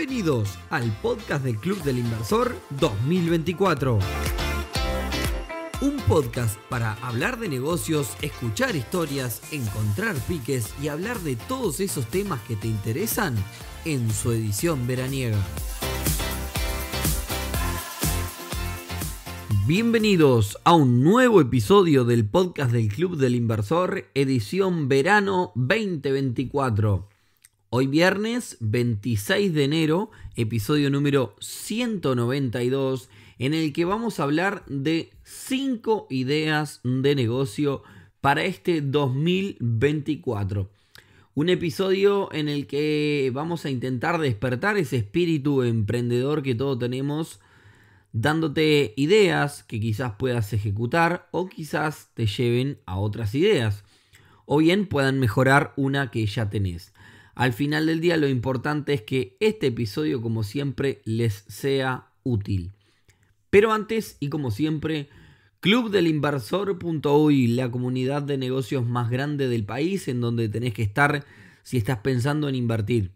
Bienvenidos al podcast del Club del Inversor 2024. Un podcast para hablar de negocios, escuchar historias, encontrar piques y hablar de todos esos temas que te interesan en su edición veraniega. Bienvenidos a un nuevo episodio del podcast del Club del Inversor, edición verano 2024. Hoy viernes 26 de enero, episodio número 192, en el que vamos a hablar de 5 ideas de negocio para este 2024. Un episodio en el que vamos a intentar despertar ese espíritu emprendedor que todos tenemos, dándote ideas que quizás puedas ejecutar o quizás te lleven a otras ideas, o bien puedan mejorar una que ya tenés. Al final del día lo importante es que este episodio como siempre les sea útil. Pero antes y como siempre, clubdelinversor.uy, la comunidad de negocios más grande del país en donde tenés que estar si estás pensando en invertir.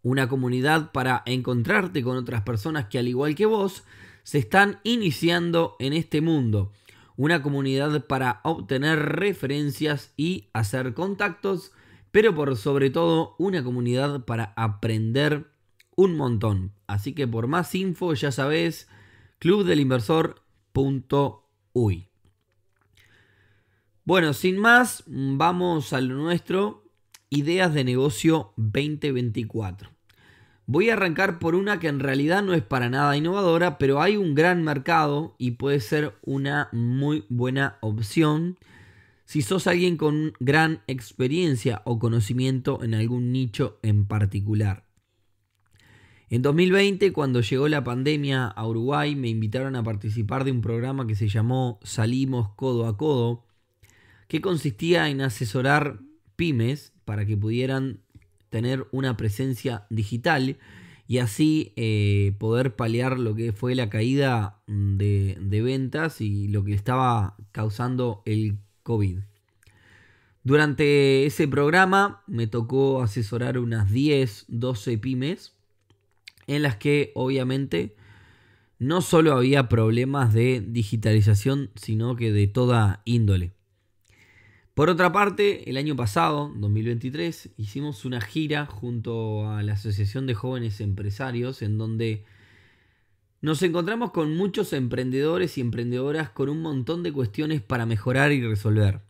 Una comunidad para encontrarte con otras personas que al igual que vos se están iniciando en este mundo. Una comunidad para obtener referencias y hacer contactos pero por sobre todo una comunidad para aprender un montón. Así que por más info ya sabes, clubdelinversor.uy. Bueno, sin más, vamos a lo nuestro, ideas de negocio 2024. Voy a arrancar por una que en realidad no es para nada innovadora, pero hay un gran mercado y puede ser una muy buena opción si sos alguien con gran experiencia o conocimiento en algún nicho en particular. En 2020, cuando llegó la pandemia a Uruguay, me invitaron a participar de un programa que se llamó Salimos Codo a Codo, que consistía en asesorar pymes para que pudieran tener una presencia digital y así eh, poder paliar lo que fue la caída de, de ventas y lo que estaba causando el COVID. Durante ese programa me tocó asesorar unas 10, 12 pymes en las que obviamente no solo había problemas de digitalización, sino que de toda índole. Por otra parte, el año pasado, 2023, hicimos una gira junto a la Asociación de Jóvenes Empresarios en donde nos encontramos con muchos emprendedores y emprendedoras con un montón de cuestiones para mejorar y resolver.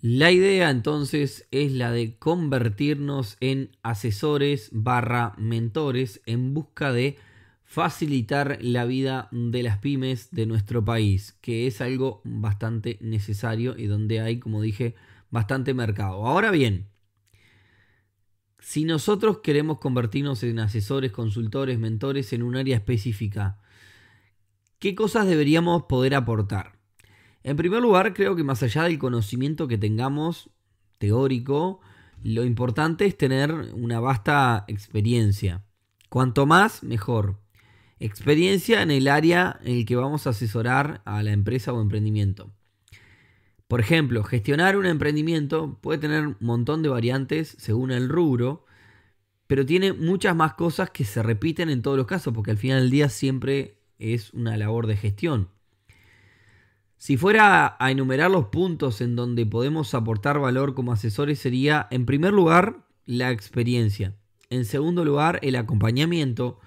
La idea entonces es la de convertirnos en asesores barra mentores en busca de facilitar la vida de las pymes de nuestro país, que es algo bastante necesario y donde hay, como dije, bastante mercado. Ahora bien, si nosotros queremos convertirnos en asesores, consultores, mentores en un área específica, ¿qué cosas deberíamos poder aportar? En primer lugar, creo que más allá del conocimiento que tengamos teórico, lo importante es tener una vasta experiencia. Cuanto más, mejor. Experiencia en el área en el que vamos a asesorar a la empresa o emprendimiento. Por ejemplo, gestionar un emprendimiento puede tener un montón de variantes según el rubro, pero tiene muchas más cosas que se repiten en todos los casos, porque al final del día siempre es una labor de gestión. Si fuera a enumerar los puntos en donde podemos aportar valor como asesores sería, en primer lugar, la experiencia. En segundo lugar, el acompañamiento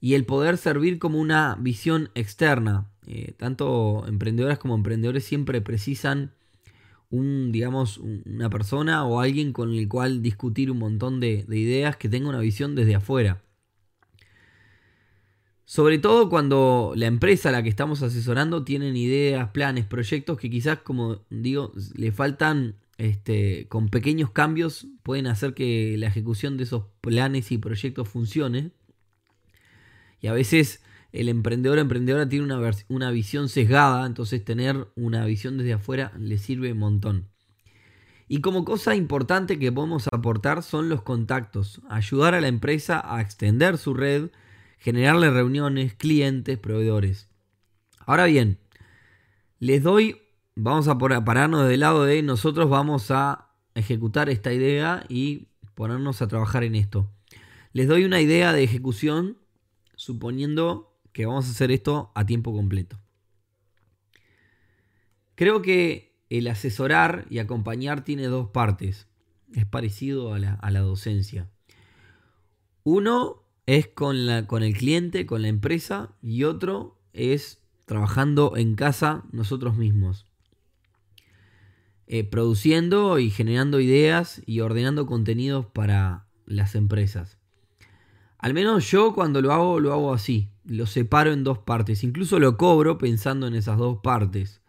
y el poder servir como una visión externa. Eh, tanto emprendedoras como emprendedores siempre precisan un, digamos, una persona o alguien con el cual discutir un montón de ideas que tenga una visión desde afuera. Sobre todo cuando la empresa a la que estamos asesorando tienen ideas, planes, proyectos que quizás, como digo, le faltan, este, con pequeños cambios, pueden hacer que la ejecución de esos planes y proyectos funcione. Y a veces el emprendedor o emprendedora tiene una, una visión sesgada, entonces tener una visión desde afuera le sirve un montón. Y como cosa importante que podemos aportar son los contactos, ayudar a la empresa a extender su red, generarle reuniones, clientes, proveedores. Ahora bien, les doy, vamos a pararnos del lado de nosotros vamos a ejecutar esta idea y ponernos a trabajar en esto. Les doy una idea de ejecución suponiendo que vamos a hacer esto a tiempo completo. Creo que el asesorar y acompañar tiene dos partes. Es parecido a la, docencia. Uno es con, la, con el cliente, con la empresa, y otro es trabajando en casa nosotros mismos. Eh, produciendo y generando ideas y ordenando contenidos para las empresas. Al menos yo cuando lo hago, lo hago así. Lo separo en dos partes. Incluso lo cobro pensando en esas dos partes.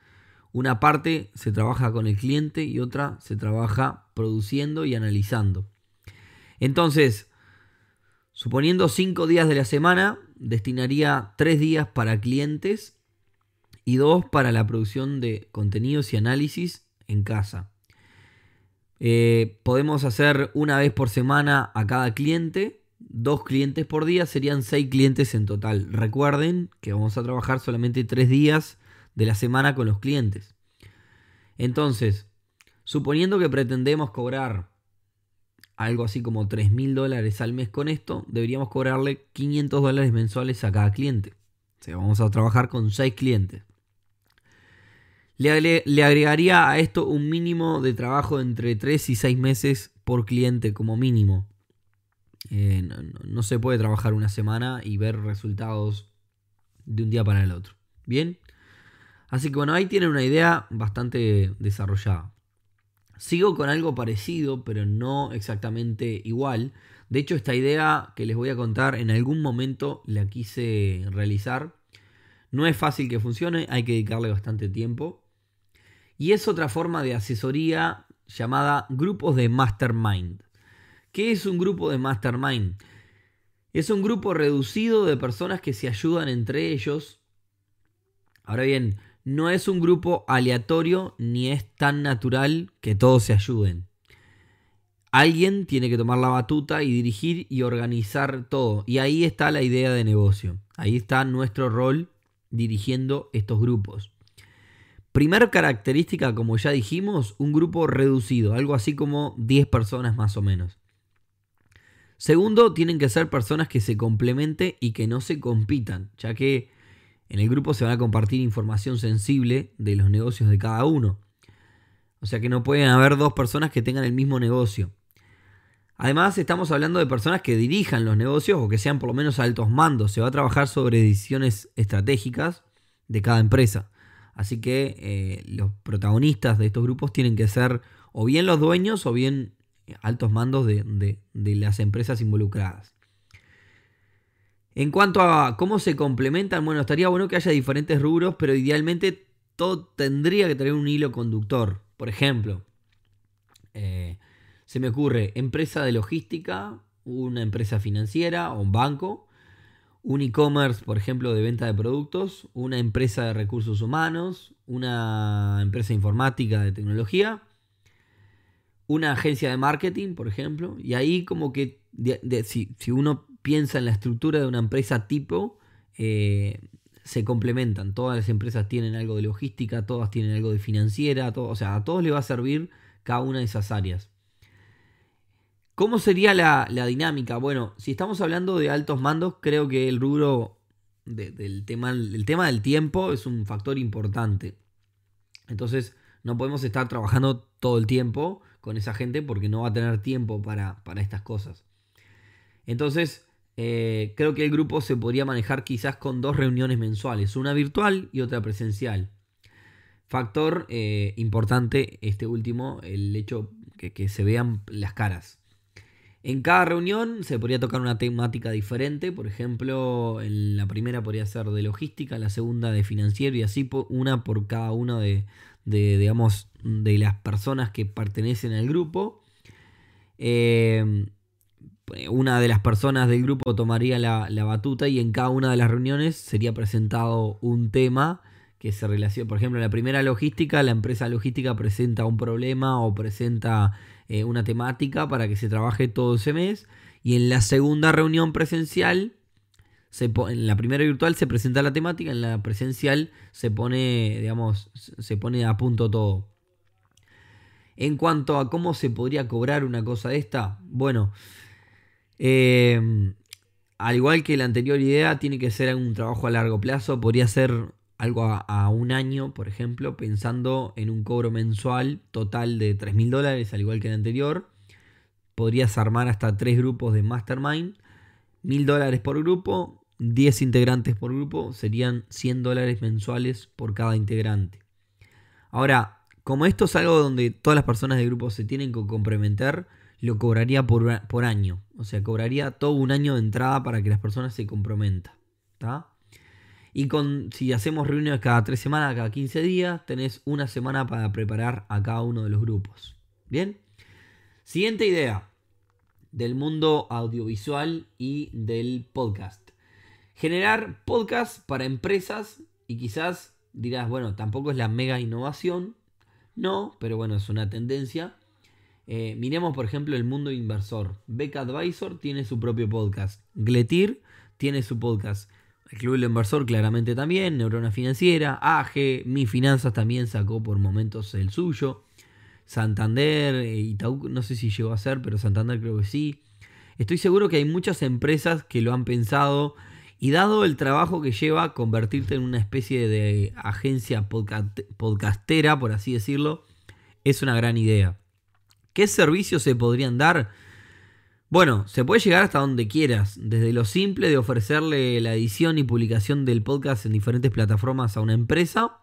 Una parte se trabaja con el cliente y otra se trabaja produciendo y analizando. Entonces, suponiendo cinco días de la semana, destinaría tres días para clientes y dos para la producción de contenidos y análisis en casa. Eh, podemos hacer una vez por semana a cada cliente. Dos clientes por día serían seis clientes en total. Recuerden que vamos a trabajar solamente tres días de la semana con los clientes. Entonces, suponiendo que pretendemos cobrar algo así como 3 mil dólares al mes con esto, deberíamos cobrarle 500 dólares mensuales a cada cliente. O sea, vamos a trabajar con seis clientes. Le, agregaría a esto un mínimo de trabajo entre 3 y 6 meses por cliente como mínimo. Eh, no, se puede trabajar una semana y ver resultados de un día para el otro. Bien. Así que bueno, ahí tienen una idea bastante desarrollada. Sigo con algo parecido, pero no exactamente igual. De hecho, esta idea que les voy a contar en algún momento la quise realizar. No es fácil que funcione, hay que dedicarle bastante tiempo. Y es otra forma de asesoría llamada grupos de mastermind. ¿Qué es un grupo de mastermind? Es un grupo reducido de personas que se ayudan entre ellos. Ahora bien, no es un grupo aleatorio ni es tan natural que todos se ayuden. Alguien tiene que tomar la batuta y dirigir y organizar todo. Y ahí está la idea de negocio. Ahí está nuestro rol dirigiendo estos grupos. Primer característica, como ya dijimos, un grupo reducido, algo así como 10 personas más o menos. Segundo, tienen que ser personas que se complementen y que no se compitan, ya que en el grupo se van a compartir información sensible de los negocios de cada uno. O sea que no pueden haber dos personas que tengan el mismo negocio. Además, estamos hablando de personas que dirijan los negocios o que sean por lo menos altos mandos. Se va a trabajar sobre decisiones estratégicas de cada empresa. Así que eh, los protagonistas de estos grupos tienen que ser o bien los dueños o bien altos mandos de, las empresas involucradas. En cuanto a cómo se complementan, bueno, estaría bueno que haya diferentes rubros, pero idealmente todo tendría que tener un hilo conductor. Por ejemplo, eh, se me ocurre empresa de logística, una empresa financiera o un banco, un e-commerce, por ejemplo, de venta de productos, una empresa de recursos humanos, una empresa informática de tecnología, una agencia de marketing, por ejemplo, y ahí como que si, uno piensa en la estructura de una empresa tipo, eh, se complementan. Todas las empresas tienen algo de logística, todas tienen algo de financiera, todo, o sea, a todos les va a servir cada una de esas áreas. ¿Cómo sería la, dinámica? Bueno, si estamos hablando de altos mandos, creo que el rubro del tema, el tema del tiempo es un factor importante. Entonces, no podemos estar trabajando todo el tiempo con esa gente porque no va a tener tiempo para, estas cosas. Entonces, eh, creo que el grupo se podría manejar quizás con dos reuniones mensuales, una virtual y otra presencial. Factor eh, importante, este último, el hecho que, que se vean las caras. En cada reunión se podría tocar una temática diferente, por ejemplo, en la primera podría ser de logística, la segunda de financiero y así una por cada una de, digamos, de las personas que pertenecen al grupo. Eh, una de las personas del grupo tomaría la, la, batuta y en cada una de las reuniones sería presentado un tema que se relaciona, por ejemplo, en la primera logística, la empresa logística presenta un problema o presenta eh, una temática para que se trabaje todo ese mes. Y en la segunda reunión presencial, se en la primera virtual se presenta la temática, en la presencial se pone, digamos, se pone a punto todo. En cuanto a cómo se podría cobrar una cosa de esta, bueno, Eh, al igual que la anterior idea, tiene que ser un trabajo a largo plazo. Podría ser algo a, un año, por ejemplo, pensando en un cobro mensual total de 3 mil dólares, al igual que el anterior. Podrías armar hasta tres grupos de mastermind, mil dólares por grupo, 10 integrantes por grupo, serían 100 dólares mensuales por cada integrante. Ahora, como esto es algo donde todas las personas del grupo se tienen que complementar, lo cobraría por, por año. O sea, cobraría todo un año de entrada para que las personas se comprometan. Y con, si hacemos reuniones cada tres semanas, cada 15 días, tenés una semana para preparar a cada uno de los grupos. Bien. Siguiente idea del mundo audiovisual y del podcast. Generar podcast para empresas y quizás dirás, bueno, tampoco es la mega innovación. No, pero bueno, es una tendencia. Eh, miremos, por ejemplo, el mundo inversor. Beck Advisor tiene su propio podcast. Gletir tiene su podcast. El Club del Inversor claramente también. Neurona Financiera. AG. Mi Finanzas también sacó por momentos el suyo. Santander, eh, Itaú, no sé si llegó a ser, pero Santander creo que sí. Estoy seguro que hay muchas empresas que lo han pensado y dado el trabajo que lleva convertirte en una especie de agencia podcastera, por así decirlo, es una gran idea. ¿Qué servicios se podrían dar? Bueno, se puede llegar hasta donde quieras, desde lo simple de ofrecerle la edición y publicación del podcast en diferentes plataformas a una empresa,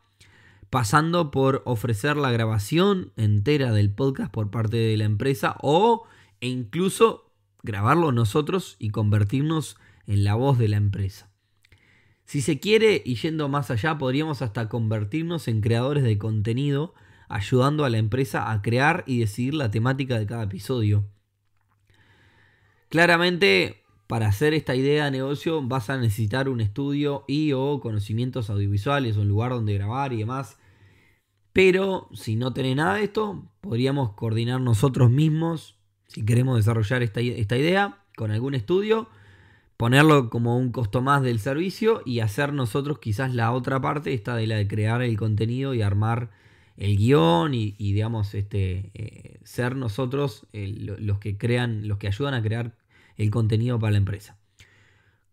pasando por ofrecer la grabación entera del podcast por parte de la empresa o e incluso grabarlo nosotros y convertirnos en la voz de la empresa. Si se quiere, y yendo más allá, podríamos hasta convertirnos en creadores de contenido ayudando a la empresa a crear y decidir la temática de cada episodio. Claramente, para hacer esta idea de negocio vas a necesitar un estudio y o conocimientos audiovisuales un lugar donde grabar y demás. Pero si no tenés nada de esto, podríamos coordinar nosotros mismos, si queremos desarrollar esta, esta idea, con algún estudio, ponerlo como un costo más del servicio y hacer nosotros quizás la otra parte, esta de la de crear el contenido y armar el guion y, digamos, este, eh, ser nosotros los que crean, los que ayudan a crear el contenido para la empresa.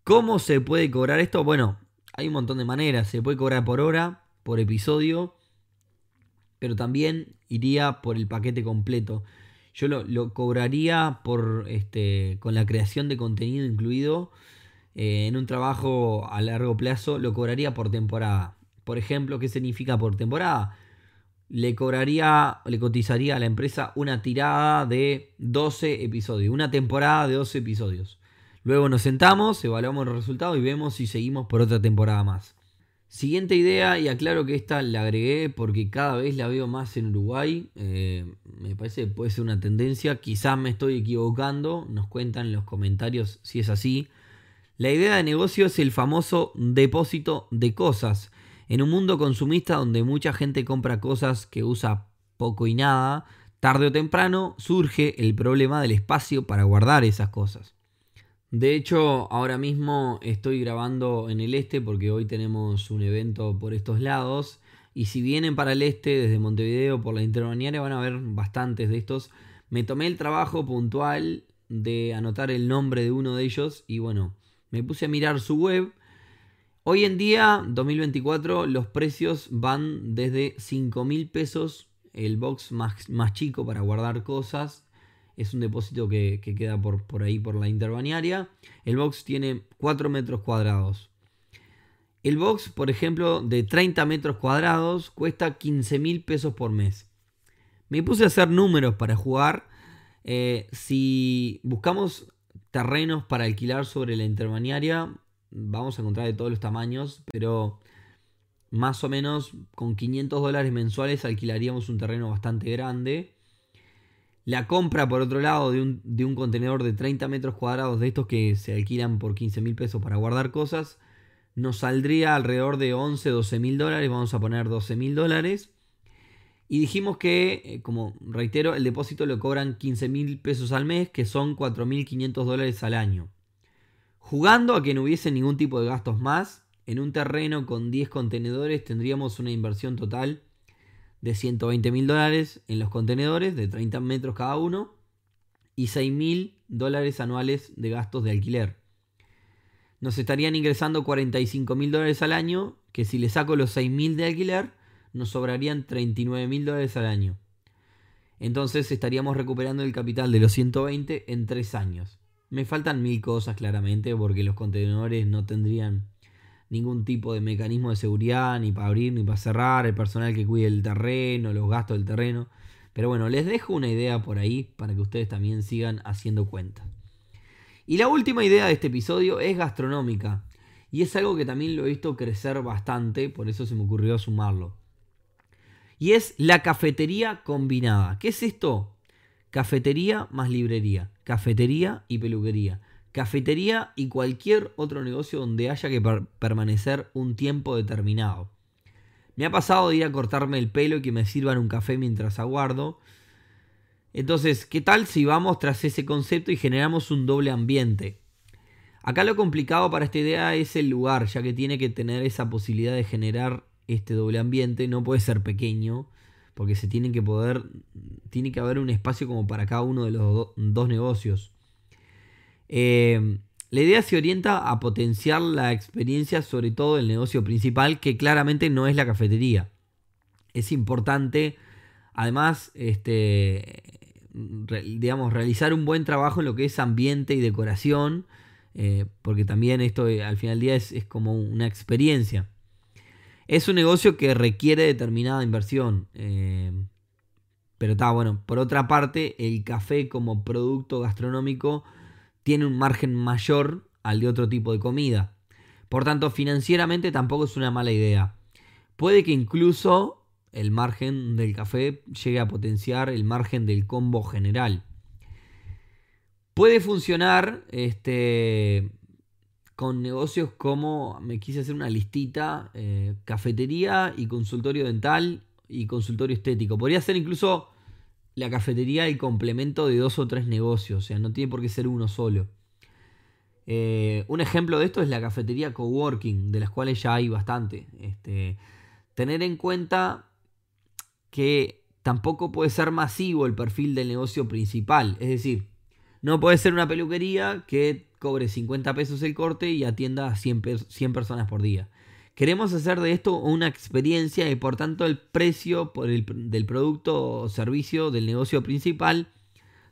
¿Cómo se puede cobrar esto? Bueno, hay un montón de maneras. Se puede cobrar por hora, por episodio, pero también iría por el paquete completo. Yo lo, cobraría por este, con la creación de contenido incluido. Eh, en un trabajo a largo plazo lo cobraría por temporada. Por ejemplo, ¿qué significa por temporada? Le cobraría, le cotizaría a la empresa una tirada de 12 episodios, una temporada de 12 episodios. Luego nos sentamos, evaluamos los resultados y vemos si seguimos por otra temporada más. Siguiente idea, y aclaro que esta la agregué porque cada vez la veo más en Uruguay. Eh, me parece que puede ser una tendencia. Quizás me estoy equivocando. Nos cuentan en los comentarios si es así. La idea de negocio es el famoso depósito de cosas. En un mundo consumista donde mucha gente compra cosas que usa poco y nada, tarde o temprano surge el problema del espacio para guardar esas cosas. De hecho, ahora mismo estoy grabando en el este porque hoy tenemos un evento por estos lados. Y si vienen para el este desde Montevideo por la Interbaniaria van a ver bastantes de estos. Me tomé el trabajo puntual de anotar el nombre de uno de ellos y bueno, me puse a mirar su web Hoy en día, 2024, los precios van desde 5 mil pesos el box más, chico para guardar cosas. Es un depósito que, queda por, ahí por la interbaniaria. El box tiene 4 metros cuadrados. El box, por ejemplo, de 30 metros cuadrados cuesta 15 mil pesos por mes. Me puse a hacer números para jugar. Eh, si buscamos terrenos para alquilar sobre la interbaniaria, vamos a encontrar de todos los tamaños, pero más o menos con 500 dólares mensuales alquilaríamos un terreno bastante grande. La compra, por otro lado, de un, contenedor de 30 metros cuadrados de estos que se alquilan por 15 mil pesos para guardar cosas, nos saldría alrededor de 11, 12 mil dólares. Vamos a poner 12 mil dólares. Y dijimos que, eh, como reitero, el depósito lo cobran 15 mil pesos al mes, que son 4.500 dólares al año. Jugando a que no hubiese ningún tipo de gastos más, en un terreno con 10 contenedores tendríamos una inversión total de 120 mil dólares en los contenedores de 30 metros cada uno y 6 mil dólares anuales de gastos de alquiler. Nos estarían ingresando 45 mil dólares al año, que si le saco los 6 mil de alquiler, nos sobrarían 39 mil dólares al año. Entonces estaríamos recuperando el capital de los 120 en 3 años. Me faltan mil cosas claramente porque los contenedores no tendrían ningún tipo de mecanismo de seguridad ni para abrir ni para cerrar, el personal que cuide el terreno, los gastos del terreno. Pero bueno, les dejo una idea por ahí para que ustedes también sigan haciendo cuentas. Y la última idea de este episodio es gastronómica. Y es algo que también lo he visto crecer bastante, por eso se me ocurrió sumarlo. Y es la cafetería combinada. ¿Qué es esto? Cafetería más librería. Cafetería y peluquería. Cafetería y cualquier otro negocio donde haya que permanecer un tiempo determinado. Me ha pasado de ir a cortarme el pelo y que me sirvan un café mientras aguardo. Entonces, ¿qué tal si vamos tras ese concepto y generamos un doble ambiente? Acá lo complicado para esta idea es el lugar, ya que tiene que tener esa posibilidad de generar este doble ambiente. No puede ser pequeño, porque se tiene que poder, tiene que haber un espacio como para cada uno de los dos negocios. Eh, la idea se orienta a potenciar la experiencia, sobre todo del negocio principal, que claramente no es la cafetería. Es importante, además, este, digamos, realizar un buen trabajo en lo que es ambiente y decoración, eh, porque también esto eh, al final del día es, como una experiencia. Es un negocio que requiere determinada inversión. Eh, pero está bueno. Por otra parte, el café como producto gastronómico tiene un margen mayor al de otro tipo de comida. Por tanto, financieramente tampoco es una mala idea. Puede que incluso el margen del café llegue a potenciar el margen del combo general. Puede funcionar este, con negocios como, me quise hacer una listita, eh, cafetería y consultorio dental y consultorio estético. Podría ser incluso la cafetería el complemento de dos o tres negocios, o sea, no tiene por qué ser uno solo. Eh, un ejemplo de esto es la cafetería coworking, de las cuales ya hay bastante. Este, tener en cuenta que tampoco puede ser masivo el perfil del negocio principal, es decir, no puede ser una peluquería que cobre 50 pesos el corte y atienda a 100 personas por día. Queremos hacer de esto una experiencia y por tanto el precio del producto o servicio del negocio principal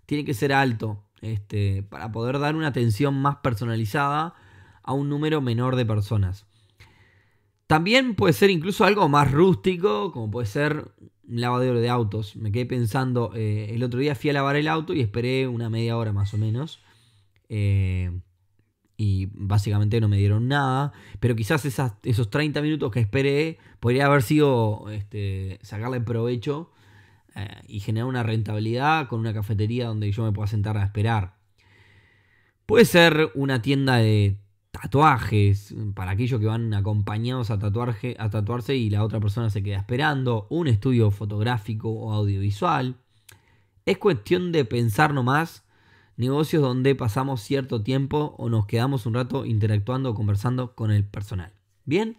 tiene que ser alto este, para poder dar una atención más personalizada a un número menor de personas. También puede ser incluso algo más rústico, como puede ser lavadero de autos. Me quedé pensando, eh, el otro día fui a lavar el auto y esperé una media hora más o menos. Eh, y básicamente no me dieron nada. Pero quizás esos 30 minutos que esperé podría haber sido este, sacarle provecho eh, y generar una rentabilidad con una cafetería donde yo me pueda sentar a esperar. Puede ser una tienda de tatuajes para aquellos que van acompañados a, tatuaje, a tatuarse y la otra persona se queda esperando. Un estudio fotográfico o audiovisual. Es cuestión de pensar nomás negocios donde pasamos cierto tiempo o nos quedamos un rato interactuando o conversando con el personal. Bien,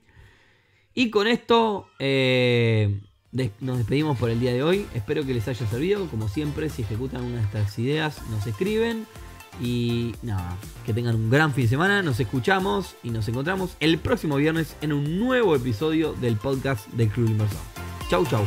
y con esto eh, nos despedimos por el día de hoy. Espero que les haya servido. Como siempre, si ejecutan una de estas ideas, nos escriben. Y nada, que tengan un gran fin de semana. Nos escuchamos y nos encontramos el próximo viernes en un nuevo episodio del podcast del Club Inversor. Chau, chau.